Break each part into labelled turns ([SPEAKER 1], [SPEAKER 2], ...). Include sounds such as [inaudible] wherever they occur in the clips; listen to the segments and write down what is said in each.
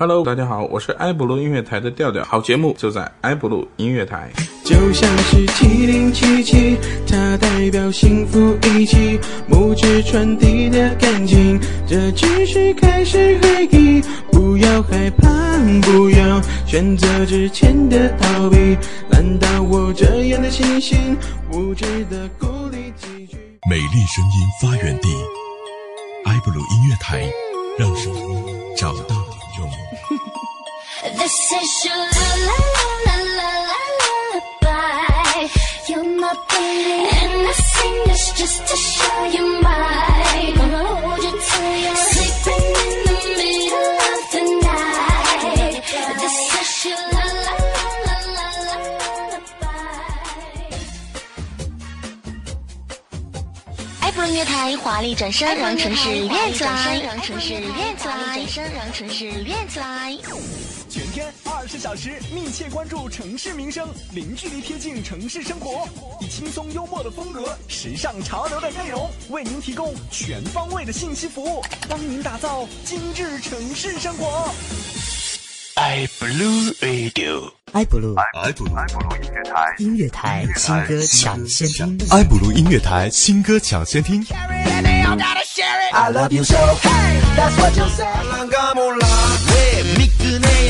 [SPEAKER 1] Hello，大家好，我是埃布鲁音乐台的调调，好节目就在埃布鲁音乐台。
[SPEAKER 2] 就像是七零七七，它代表幸福一起，母指传递的感情，这只是开始回忆，不要害怕，不要选择之前的逃避，难道我这样的心性，无知的鼓励几句？
[SPEAKER 3] 美丽声音发源地，埃布鲁音乐台，让声音找到。
[SPEAKER 4] 爱普乐乐团华丽转身，让城市练起来。
[SPEAKER 5] 全天二十小时密切关注城市民生，零距离贴近城市生活，以轻松幽默的风格、时尚潮流的内容，为您提供全方位的信息服务，帮您打造精致城市生活。
[SPEAKER 6] i blue radio。
[SPEAKER 7] 埃布鲁
[SPEAKER 3] 埃布鲁
[SPEAKER 7] 音乐台新歌抢先听。
[SPEAKER 3] i blue 音乐台新歌抢先听。
[SPEAKER 2] I love you so, hey, that's what you say.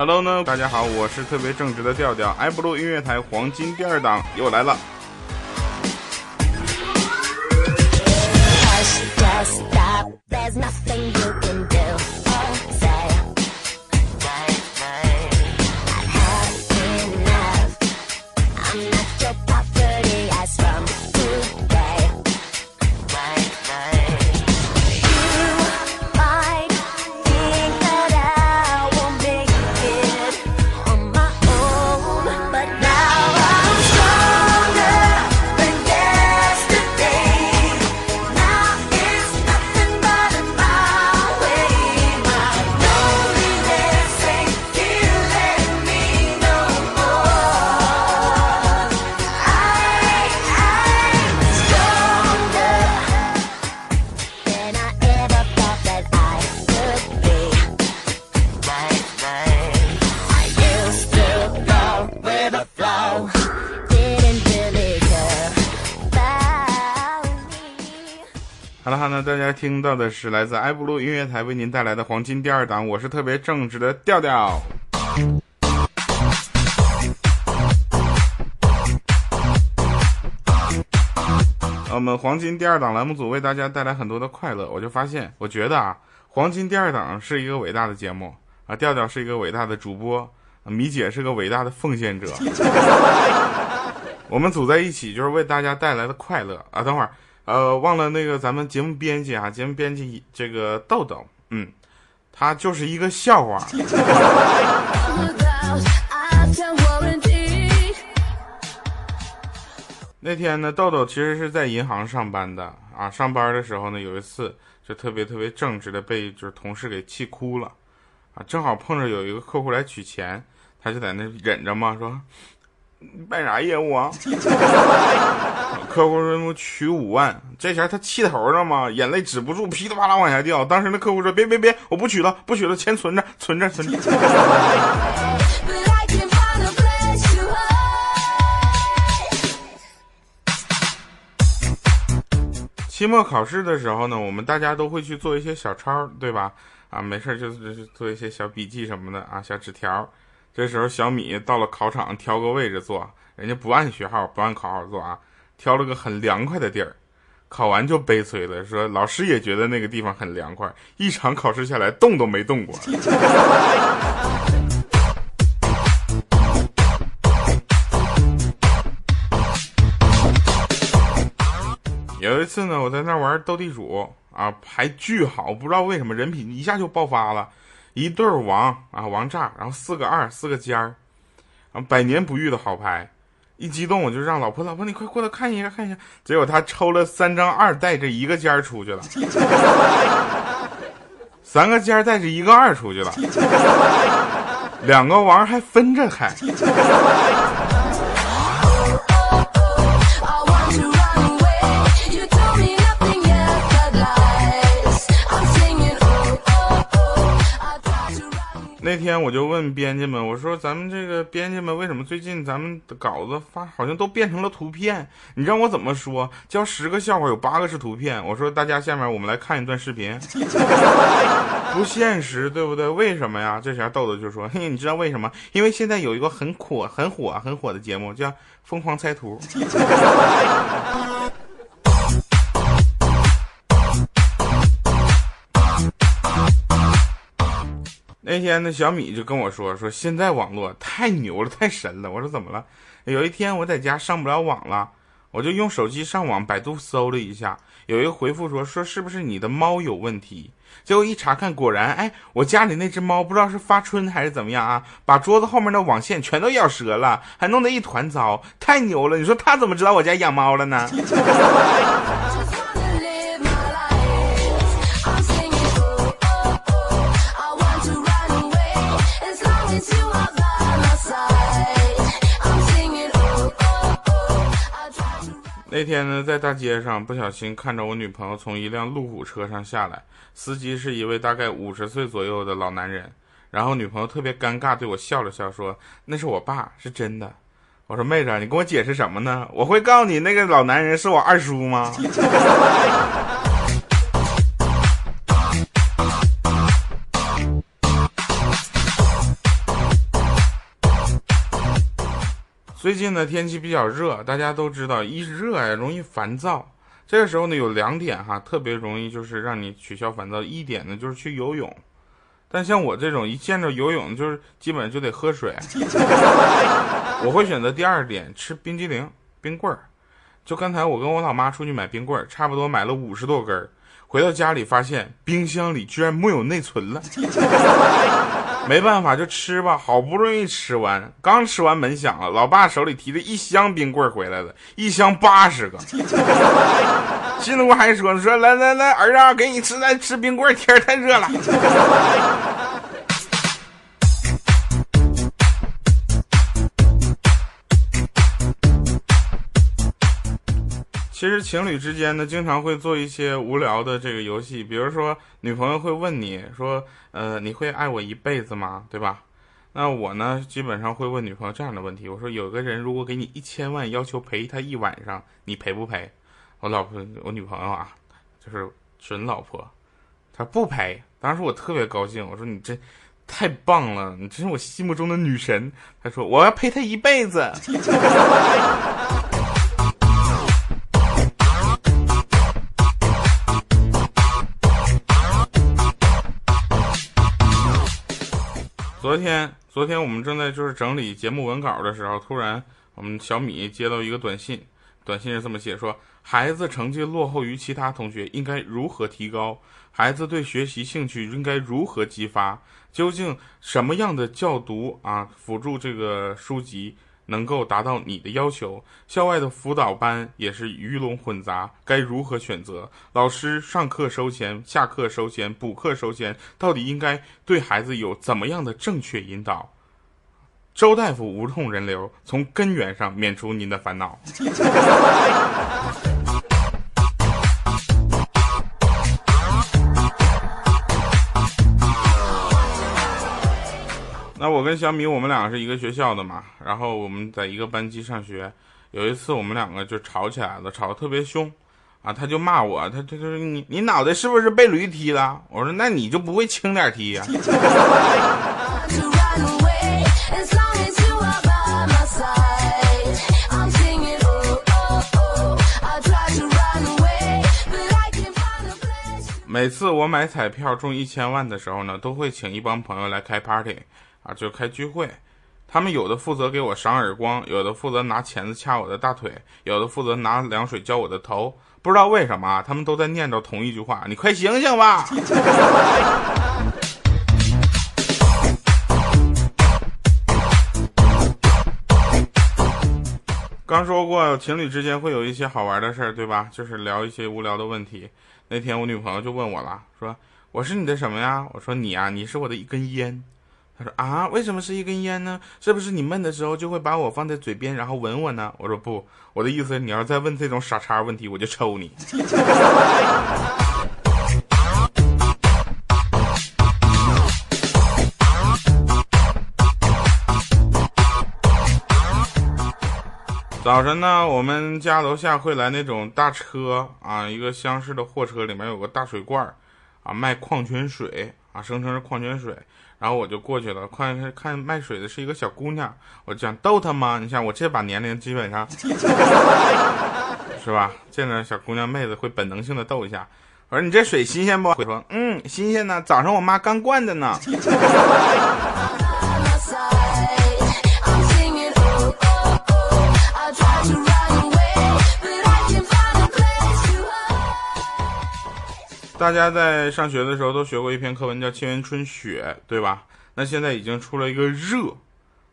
[SPEAKER 1] Hello 呢，大家好，我是特别正直的调调，，iBlue 音乐台黄金第二档又来了。大家听到的是来自埃布鲁音乐台为您带来的黄金第二档，我是特别正直的调调。我们黄金第二档栏目组为大家带来很多的快乐，我就发现，我觉得啊，黄金第二档是一个伟大的节目啊，调调是一个伟大的主播，啊米姐是个伟大的奉献者。[laughs] 我们组在一起就是为大家带来的快乐啊！等会儿，呃，忘了那个咱们节目编辑啊，节目编辑这个豆豆，嗯，他就是一个笑话。[laughs] 那天呢，豆豆其实是在银行上班的啊。上班的时候呢，有一次就特别特别正直的被就是同事给气哭了啊。正好碰着有一个客户来取钱，他就在那忍着嘛，说你办啥业务啊？[laughs] 客户说我取五万，这前他气头上嘛，眼泪止不住，噼里啪啦往下掉。当时那客户说别别别，我不取了，不取了，钱存着，存着，存着。期末考试的时候呢，我们大家都会去做一些小抄，对吧？啊，没事就是做一些小笔记什么的啊，小纸条。这时候小米到了考场，挑个位置坐，人家不按学号，不按考号坐啊，挑了个很凉快的地儿。考完就悲催了，说老师也觉得那个地方很凉快，一场考试下来动都没动过。[laughs] 有一次呢，我在那玩斗地主啊，牌巨好，不知道为什么人品一下就爆发了。一对王啊王炸，然后四个二四个尖儿，然后百年不遇的好牌。一激动我就让老婆老婆你快过来看一下看一下，结果他抽了三张二，带着一个尖儿出去了，[laughs] 三个尖儿带着一个二出去了，两个王还分着开。那天我就问编辑们，我说咱们这个编辑们为什么最近咱们的稿子发好像都变成了图片？你让我怎么说？教十个笑话有八个是图片。我说大家下面我们来看一段视频，[laughs] 不现实，对不对？为什么呀？这时候豆豆就说：“嘿，你知道为什么？因为现在有一个很火、很火、很火的节目叫《疯狂猜图》。”那天呢，小米就跟我说说现在网络太牛了，太神了。我说怎么了？有一天我在家上不了网了，我就用手机上网，百度搜了一下，有一个回复说说是不是你的猫有问题？结果一查看，果然，哎，我家里那只猫不知道是发春还是怎么样啊，把桌子后面的网线全都咬折了，还弄得一团糟，太牛了！你说他怎么知道我家养猫了呢？[laughs] 那天呢，在大街上不小心看着我女朋友从一辆路虎车上下来，司机是一位大概五十岁左右的老男人。然后女朋友特别尴尬，对我笑了笑，说：“那是我爸，是真的。”我说：“妹子，你跟我解释什么呢？我会告诉你，那个老男人是我二叔吗？” [laughs] 最近呢，天气比较热，大家都知道，一热呀容易烦躁。这个时候呢，有两点哈，特别容易就是让你取消烦躁。一点呢，就是去游泳。但像我这种一见着游泳就是基本上就得喝水，[laughs] 我会选择第二点，吃冰激凌、冰棍儿。就刚才我跟我老妈出去买冰棍儿，差不多买了五十多根儿，回到家里发现冰箱里居然没有内存了。[laughs] 没办法，就吃吧。好不容易吃完，刚吃完门响了，老爸手里提着一箱冰棍回来了，一箱八十个。[laughs] 心里我还说说来来来，儿子，给你吃来吃冰棍，天太热了。其实情侣之间呢，经常会做一些无聊的这个游戏，比如说女朋友会问你说，呃，你会爱我一辈子吗？对吧？那我呢，基本上会问女朋友这样的问题，我说有个人如果给你一千万，要求陪他一晚上，你陪不陪？我老婆，我女朋友啊，就是准老婆，她不陪。当时我特别高兴，我说你这太棒了，你真是我心目中的女神。她说我要陪他一辈子。[laughs] 昨天，昨天我们正在就是整理节目文稿的时候，突然我们小米接到一个短信，短信是这么写说：孩子成绩落后于其他同学，应该如何提高？孩子对学习兴趣应该如何激发？究竟什么样的教读啊，辅助这个书籍能够达到你的要求？校外的辅导班也是鱼龙混杂，该如何选择？老师上课收钱，下课收钱，补课收钱，到底应该对孩子有怎么样的正确引导？周大夫无痛人流，从根源上免除您的烦恼。[laughs] 那我跟小米，我们两个是一个学校的嘛，然后我们在一个班级上学。有一次我们两个就吵起来了，吵得特别凶，啊，他就骂我，他他就是你你脑袋是不是被驴踢了？我说那你就不会轻点踢呀、
[SPEAKER 8] to run away as long as you are by my side. I'm singing oh oh oh. I try to run away, but I can't find a place.
[SPEAKER 1] 每次我买彩票中一千万的时候呢，都会请一帮朋友来开 party，啊，就开聚会。他们有的负责给我赏耳光，有的负责拿钳子掐我的大腿，有的负责拿凉水浇我的头。不知道为什么，啊，他们都在念着同一句话：“你快醒醒吧！” [laughs] 刚说过情侣之间会有一些好玩的事儿，对吧？就是聊一些无聊的问题。那天我女朋友就问我了，说：“我是你的什么呀？”我说：“你啊，你是我的一根烟。”他说啊，为什么是一根烟呢？是不是你闷的时候就会把我放在嘴边，然后吻我呢？我说不，我的意思，你要再问这种傻叉问题，我就抽你。[laughs] 早晨呢，我们家楼下会来那种大车啊，一个厢式的货车，里面有个大水罐儿啊，卖矿泉水啊，声称是矿泉水。然后我就过去了，看看卖水的是一个小姑娘，我就想逗她吗？你想我这把年龄，基本上 [laughs] 是吧？见着小姑娘妹子会本能性的逗一下。我说你这水新鲜不？会说嗯，新鲜呢，早上我妈刚灌的呢。大家在上学的时候都学过一篇课文，叫《沁园春雪》，对吧？那现在已经出了一个热，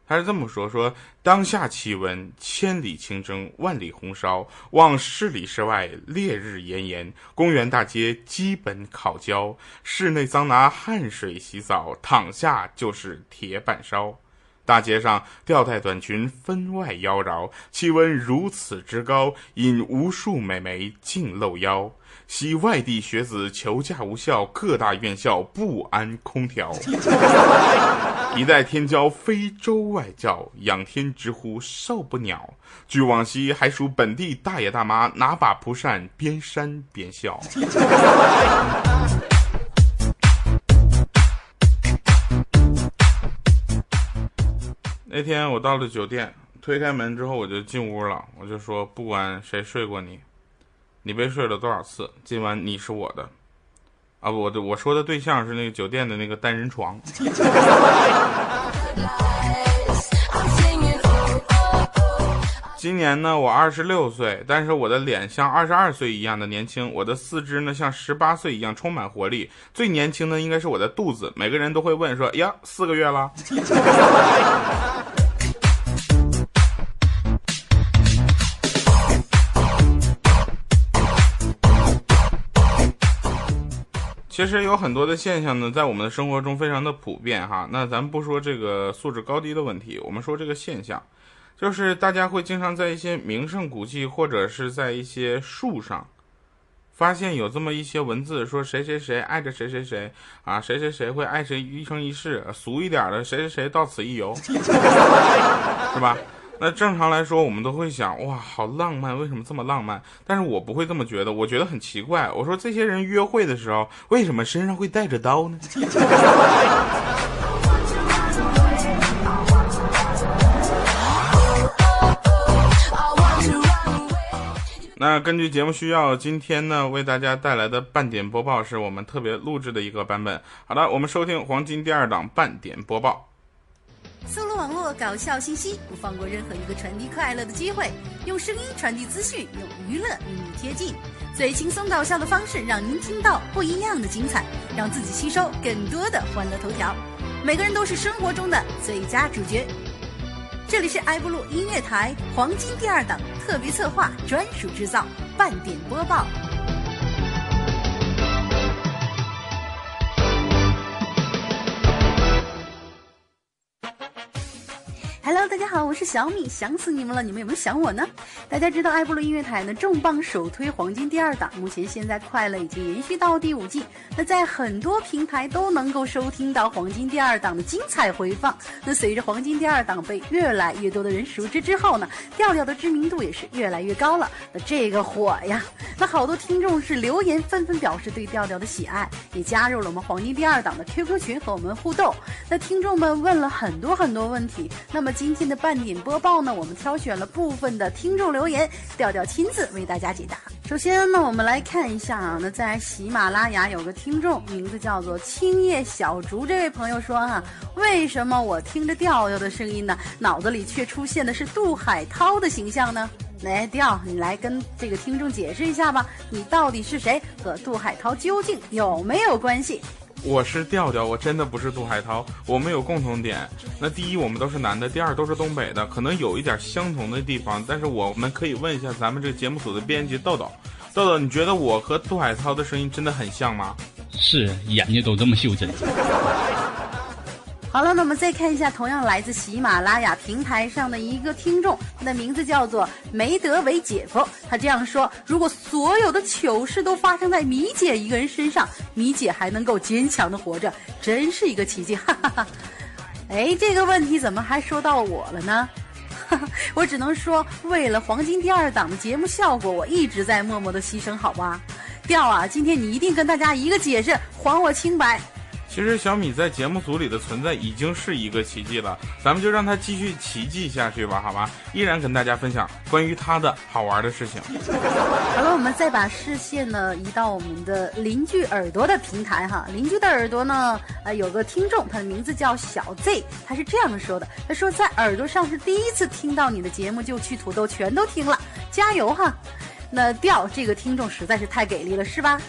[SPEAKER 1] 他是这么说：说当下气温千里清蒸，万里红烧，望市里市外烈日炎炎，公园大街基本烤焦，室内桑拿汗水洗澡，躺下就是铁板烧。大街上吊带短裙分外妖娆，气温如此之高，引无数美眉尽露腰。系外地学子求驾无效，各大院校不安空调。[laughs] 一代天骄非洲外教，仰天直呼受不了。据往昔还属本地大爷大妈拿把蒲扇边扇边笑。[laughs] 那天我到了酒店，推开门之后我就进屋了，我就说不管谁睡过你，你被睡了多少次，今晚你是我的。啊，不我的我说的对象是那个酒店的那个单人床。[laughs] 今年呢，我二十六岁，但是我的脸像二十二岁一样的年轻，我的四肢呢像十八岁一样充满活力。最年轻的应该是我的肚子，每个人都会问说：“呀，四个月了。[laughs] ”其实有很多的现象呢，在我们的生活中非常的普遍哈。那咱不说这个素质高低的问题，我们说这个现象，就是大家会经常在一些名胜古迹或者是在一些树上，发现有这么一些文字，说谁谁谁爱着谁谁谁啊，谁谁谁会爱谁一生一世，俗一点的谁谁谁到此一游，[laughs] 是吧？那正常来说，我们都会想，哇，好浪漫，为什么这么浪漫？但是我不会这么觉得，我觉得很奇怪。我说这些人约会的时候，为什么身上会带着刀呢？[laughs] 那根据节目需要，今天呢为大家带来的半点播报是我们特别录制的一个版本。好的，我们收听黄金第二档半点播报。
[SPEAKER 9] 搜罗网络搞笑信息，不放过任何一个传递快乐的机会。用声音传递资讯，用娱乐与你贴近，最轻松搞笑的方式，让您听到不一样的精彩，让自己吸收更多的欢乐头条。每个人都是生活中的最佳主角。这里是埃布鲁音乐台黄金第二档特别策划专属制造半点播报。Hello，大家好，我是小米，想死你们了，你们有没有想我呢？大家知道爱布鲁音乐台呢重磅首推黄金第二档，目前现在快乐已经延续到第五季，那在很多平台都能够收听到黄金第二档的精彩回放。那随着黄金第二档被越来越多的人熟知之后呢，调调的知名度也是越来越高了。那这个火呀，那好多听众是留言纷纷表示对调调的喜爱，也加入了我们黄金第二档的 QQ 群和我们互动。那听众们问了很多很多问题，那么今天的半点播报呢，我们挑选了部分的听众留言，调调亲自为大家解答。首先呢，我们来看一下啊，那在喜马拉雅有个听众，名字叫做青叶小竹，这位朋友说啊，为什么我听着调调的声音呢，脑子里却出现的是杜海涛的形象呢？来，调，你来跟这个听众解释一下吧，你到底是谁，和杜海涛究竟有没有关系？
[SPEAKER 1] 我是调调，我真的不是杜海涛。我们有共同点，那第一我们都是男的，第二都是东北的，可能有一点相同的地方，但是我们可以问一下咱们这个节目组的编辑豆豆，豆豆，你觉得我和杜海涛的声音真的很像吗？
[SPEAKER 10] 是，眼睛都这么袖珍。
[SPEAKER 9] 好了，那我们再看一下，同样来自喜马拉雅平台上的一个听众，他的名字叫做梅德韦姐夫。他这样说：如果所有的糗事都发生在米姐一个人身上，米姐还能够坚强的活着，真是一个奇迹！哈哈哈。哎，这个问题怎么还说到我了呢？哈哈，我只能说，为了黄金第二档的节目效果，我一直在默默的牺牲，好吧？调啊，今天你一定跟大家一个解释，还我清白。
[SPEAKER 1] 其实小米在节目组里的存在已经是一个奇迹了，咱们就让他继续奇迹下去吧，好吧？依然跟大家分享关于他的好玩的事情。
[SPEAKER 9] 好了，我们再把视线呢移到我们的邻居耳朵的平台哈。邻居的耳朵呢，呃，有个听众，他的名字叫小 Z，他是这样说的：他说在耳朵上是第一次听到你的节目，就去土豆全都听了，加油哈！那调这个听众实在是太给力了，是吧？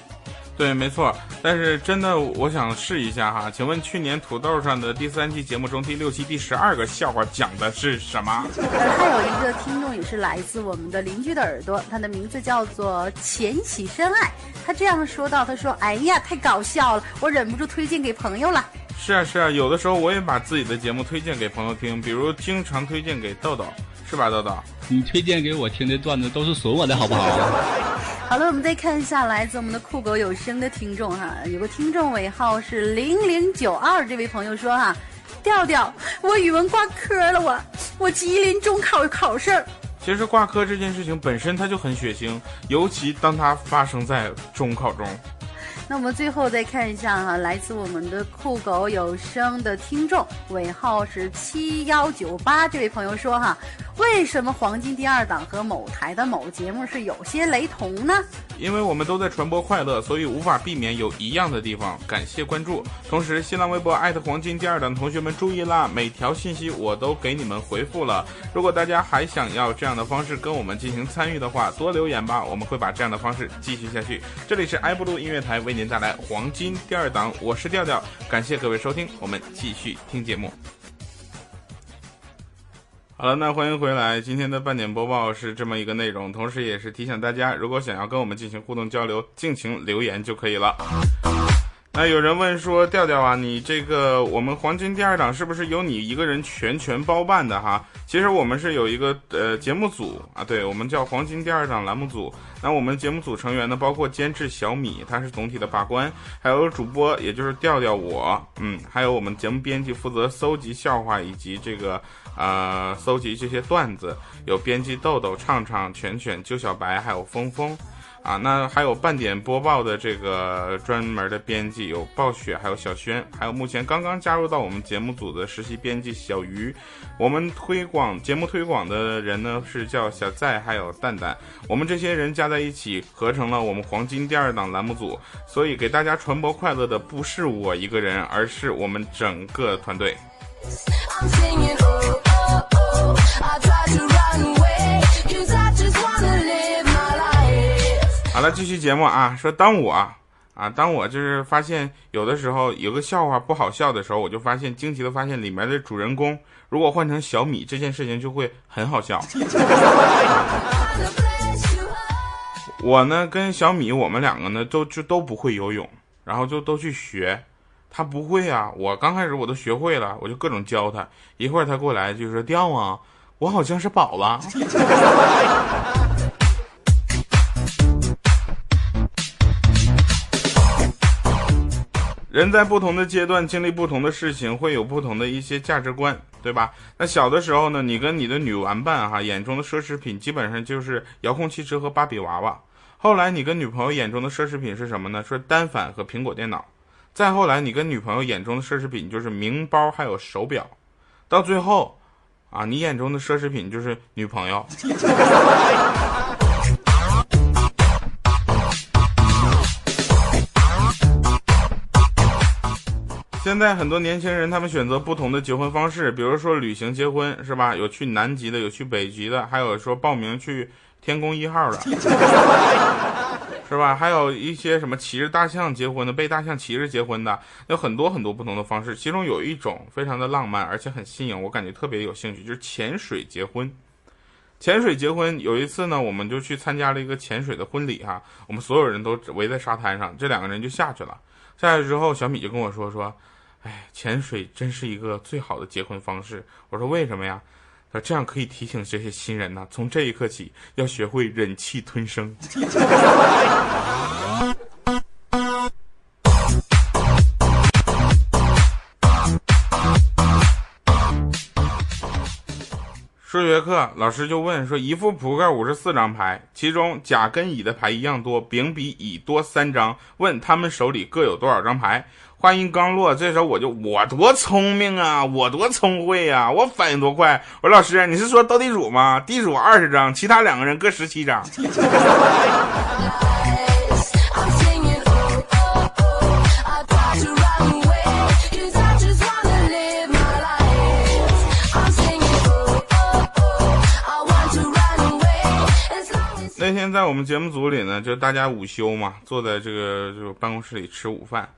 [SPEAKER 1] 对，没错，但是真的，我想试一下哈。请问去年土豆上的第三期节目中第六期第十二个笑话讲的是什么？
[SPEAKER 9] 呃，还有一个听众也是来自我们的邻居的耳朵，他的名字叫做浅喜深爱，他这样说到：“他说，哎呀，太搞笑了，我忍不住推荐给朋友了。”
[SPEAKER 1] 是啊，是啊，有的时候我也把自己的节目推荐给朋友听，比如经常推荐给豆豆，是吧，豆豆？
[SPEAKER 10] 你推荐给我听的段子都是损我的好不好？
[SPEAKER 9] 好了，我们再看一下来自我们的酷狗有声的听众哈，有个听众尾号是零零九二，这位朋友说哈，调调，我语文挂科了，我我吉林中考考试。
[SPEAKER 1] 其实挂科这件事情本身它就很血腥，尤其当它发生在中考中。
[SPEAKER 9] 那我们最后再看一下哈，来自我们的酷狗有声的听众尾号是七幺九八，这位朋友说哈，为什么黄金第二档和某台的某节目是有些雷同呢？
[SPEAKER 1] 因为我们都在传播快乐，所以无法避免有一样的地方。感谢关注，同时新浪微博艾特黄金第二档同学们注意啦，每条信息我都给你们回复了。如果大家还想要这样的方式跟我们进行参与的话，多留言吧，我们会把这样的方式继续下去。这里是埃布鲁音乐台为您带来黄金第二档，我是调调，感谢各位收听，我们继续听节目。好了，那欢迎回来。今天的半点播报是这么一个内容，同时也是提醒大家，如果想要跟我们进行互动交流，尽情留言就可以了。那有人问说，调调啊，你这个我们黄金第二档是不是由你一个人全权包办的哈？其实我们是有一个呃节目组啊，对我们叫黄金第二档栏目组。那我们节目组成员呢，包括监制小米，他是总体的把关，还有主播，也就是调调我，嗯，还有我们节目编辑负责搜集笑话以及这个呃搜集这些段子，有编辑豆豆、畅畅、犬犬、揪小白，还有峰峰。啊，那还有半点播报的这个专门的编辑有暴雪，还有小轩，还有目前刚刚加入到我们节目组的实习编辑小鱼。我们推广节目推广的人呢是叫小在，还有蛋蛋。我们这些人加在一起合成了我们黄金第二档栏目组，所以给大家传播快乐的不是我一个人，而是我们整个团队。好了，继续节目啊。说当我啊，当我就是发现有的时候有个笑话不好笑的时候，我就发现惊奇的发现里面的主人公如果换成小米，这件事情就会很好笑。我呢跟小米，我们两个呢都就都不会游泳，然后就都去学。他不会啊，我刚开始我都学会了，我就各种教他。一会儿他过来就说：“掉啊，我好像是饱了。”人在不同的阶段经历不同的事情，会有不同的一些价值观，对吧？那小的时候呢，你跟你的女玩伴哈眼中的奢侈品基本上就是遥控汽车和芭比娃娃。后来你跟女朋友眼中的奢侈品是什么呢？说单反和苹果电脑。再后来你跟女朋友眼中的奢侈品就是名包还有手表。到最后，啊，你眼中的奢侈品就是女朋友。现在很多年轻人，他们选择不同的结婚方式，比如说旅行结婚，是吧？有去南极的，有去北极的，还有说报名去天宫一号的。[laughs] 是吧？还有一些什么骑着大象结婚的，被大象骑着结婚的，有很多很多不同的方式。其中有一种非常的浪漫，而且很新颖，我感觉特别有兴趣，就是潜水结婚。潜水结婚有一次呢，我们就去参加了一个潜水的婚礼哈，我们所有人都围在沙滩上，这两个人就下去了。下去之后，小米就跟我说说，哎，潜水真是一个最好的结婚方式。我说为什么呀？他说这样可以提醒这些新人呐、从这一刻起要学会忍气吞声。数学课老师就问说：一副扑克五十四张牌，其中甲跟乙的牌一样多，丙比乙多三张。问他们手里各有多少张牌？话音刚落，这时候我就我多聪明啊，我多聪慧呀、我反应多快。我说老师，你是说斗地主吗？地主二十张，其他两个人各十七张。[laughs] 那天在我们节目组里呢，就大家午休嘛，坐在这个这个办公室里吃午饭，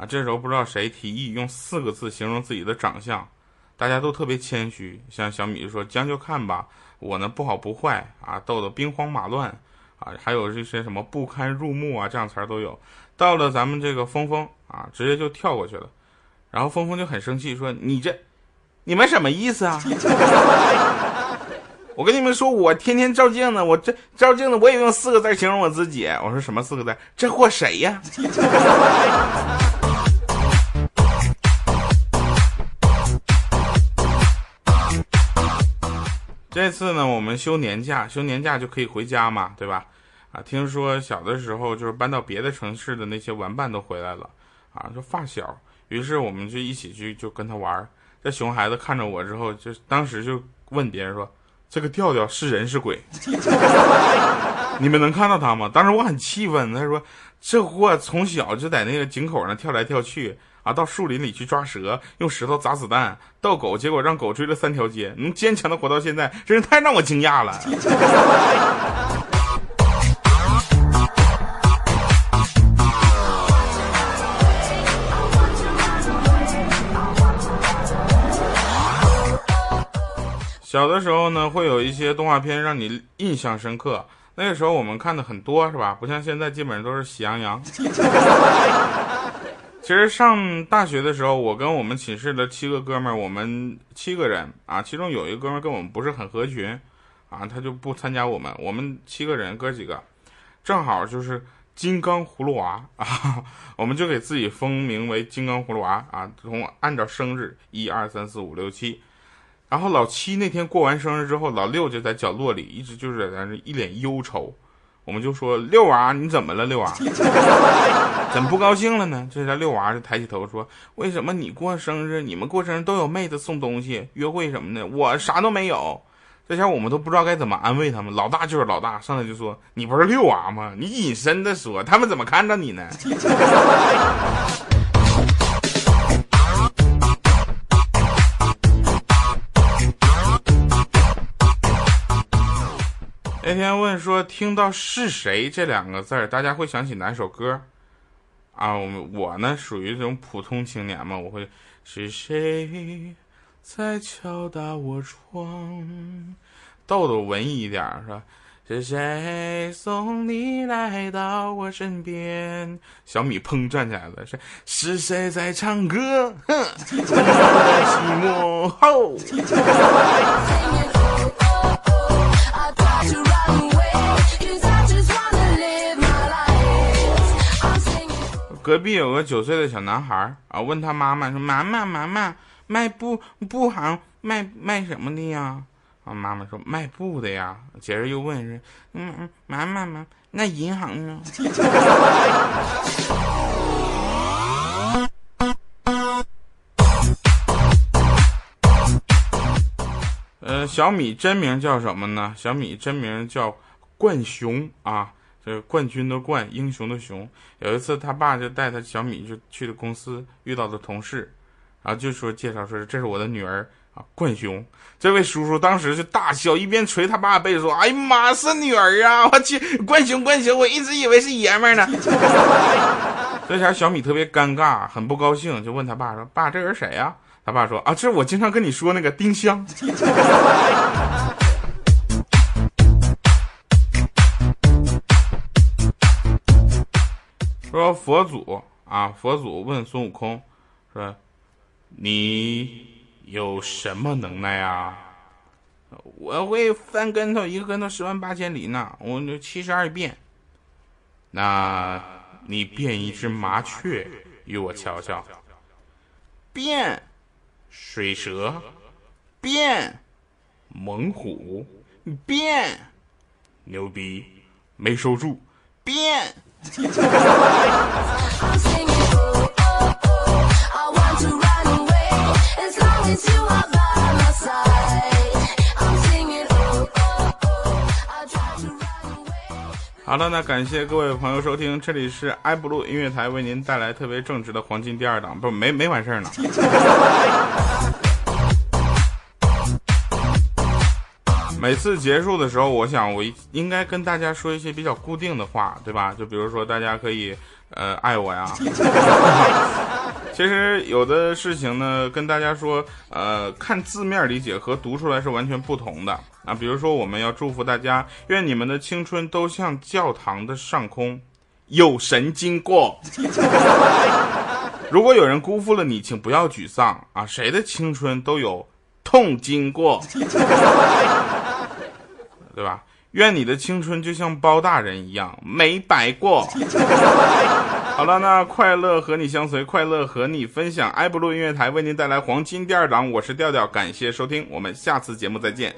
[SPEAKER 1] 啊，这时候不知道谁提议用四个字形容自己的长相，大家都特别谦虚，像小米说将就看吧，我呢不好不坏啊，豆豆兵荒马乱啊，还有这些什么不堪入目啊，这样词儿都有。到了咱们这个峰峰啊，直接就跳过去了，然后峰峰就很生气说：“你这，你们什么意思啊？” [laughs] 我跟你们说，我天天照镜子，我这照镜子我也用四个字形容我自己。我说什么四个字？这货谁呀？[laughs] 这次呢，我们休年假，休年假就可以回家嘛，对吧？啊，听说小的时候就是搬到别的城市的那些玩伴都回来了，啊，就发小，于是我们就一起去就跟他玩。这熊孩子看着我之后，就当时就问别人说。这个调调是人是鬼？[laughs] 你们能看到他吗？当时我很气愤，他说这货从小就在那个井口上跳来跳去啊，到树林里去抓蛇，用石头砸子弹，逗狗，结果让狗追了三条街，能坚强的活到现在，真是太让我惊讶了。[laughs] 小的时候呢，会有一些动画片让你印象深刻。那个时候我们看的很多，是吧？不像现在，基本上都是喜羊羊。[laughs] 其实上大学的时候，我跟我们寝室的七个哥们儿，我们七个人啊，其中有一个哥们儿跟我们不是很合群，啊，他就不参加我们。我们七个人哥几个，正好就是金刚葫芦娃啊，我们就给自己封名为金刚葫芦娃啊，从按照生日一二三四五六七。然后老七那天过完生日之后，老六就在角落里一直就是在那一脸忧愁。我们就说六娃你怎么了？六娃 [laughs] 怎么不高兴了呢？这下六娃就抬起头说：“为什么你过生日，你们过生日都有妹子送东西、约会什么的，我啥都没有？”这下我们都不知道该怎么安慰他们。老大就是老大，上来就说：“你不是六娃吗？你隐身的说，他们怎么看着你呢？”那天问说，听到“是谁”这两个字，大家会想起哪首歌？啊，我们我呢属于这种普通青年嘛，我会是谁在敲打我窗？豆豆文艺一点儿是吧？是谁送你来到我身边？小米砰站起来了，是是谁在唱歌？哼，[laughs] 寂寞后。隔壁有个九岁的小男孩啊，问他妈妈说：“妈妈，妈妈，卖布布行卖卖什么的呀？”啊，妈妈说：“卖布的呀。”接着又问说：“嗯，妈妈妈，那银行呢？” [laughs] 呃，小米真名叫什么呢？小米真名叫冠雄啊。这冠军的冠，英雄的雄。有一次，他爸就带他小米就去的公司，遇到的同事，然后就说介绍说这是我的女儿啊，冠雄。这位叔叔当时就大笑，一边捶他爸背说：“哎呀妈，是女儿啊！我去，冠雄冠雄，我一直以为是爷们呢。”这下小米特别尴尬，很不高兴，就问他爸说：“爸，这人谁呀、他爸说：“啊，这是我经常跟你说那个丁香。”说佛祖啊，佛祖问孙悟空说：“你有什么能耐啊？”我会翻跟头，一个跟头十万八千里呢，我就七十二变。那你变一只麻雀与我瞧瞧。变，水蛇，变，猛虎，变，牛逼，没收住，变。好了，那感谢各位朋友收听，这里是埃布鲁音乐台为您带来特别正直的黄金第二档，不，没没完事儿呢。每次结束的时候，我想我应该跟大家说一些比较固定的话，对吧？就比如说大家可以呃爱我呀。[laughs] 其实有的事情呢，跟大家说，呃，看字面理解和读出来是完全不同的啊。比如说，我们要祝福大家，愿你们的青春都像教堂的上空，有神经过。[laughs] 如果有人辜负了你，请不要沮丧啊！谁的青春都有痛经过，对吧？愿你的青春就像包大人一样没白过。好了，那快乐和你相随，快乐和你分享。埃布鲁音乐台为您带来黄金第二档，我是调调，感谢收听，我们下次节目再见。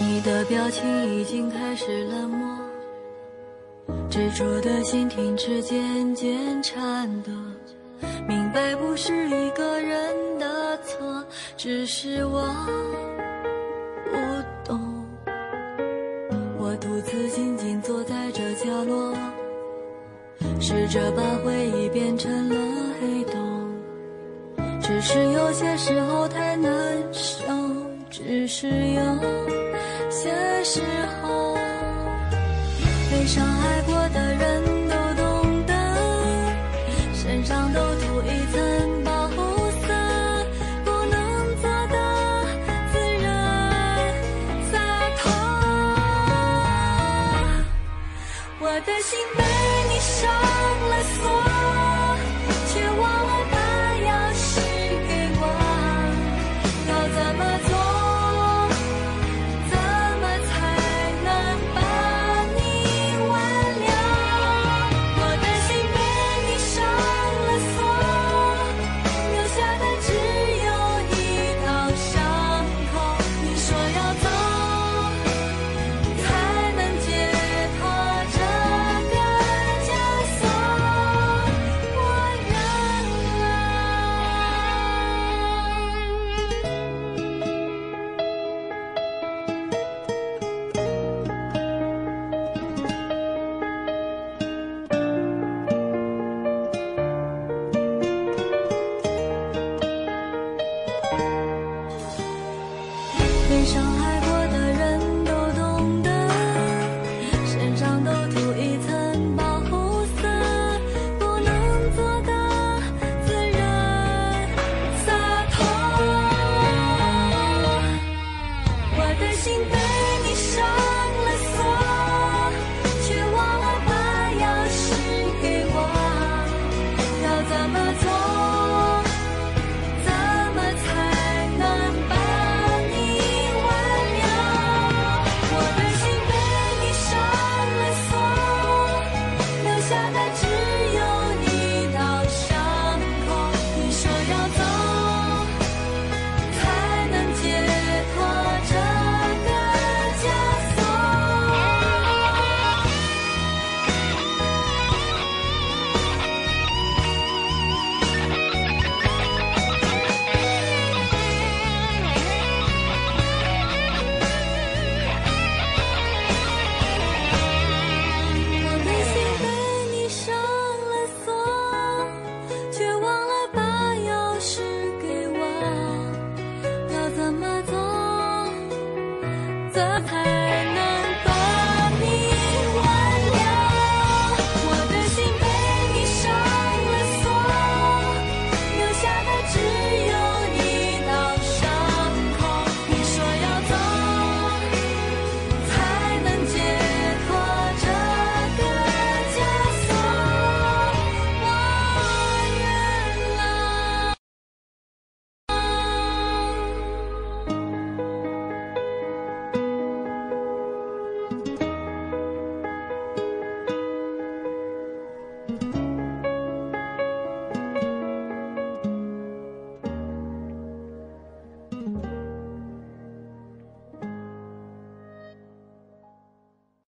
[SPEAKER 11] 你的表情已经开始冷漠，执着的心停止渐渐颤抖，明白不是一个人的错，只是我不懂。我独自静静坐在这角落，试着把回忆变成了黑洞，只是有些时候太难受，只是有。些时候，被伤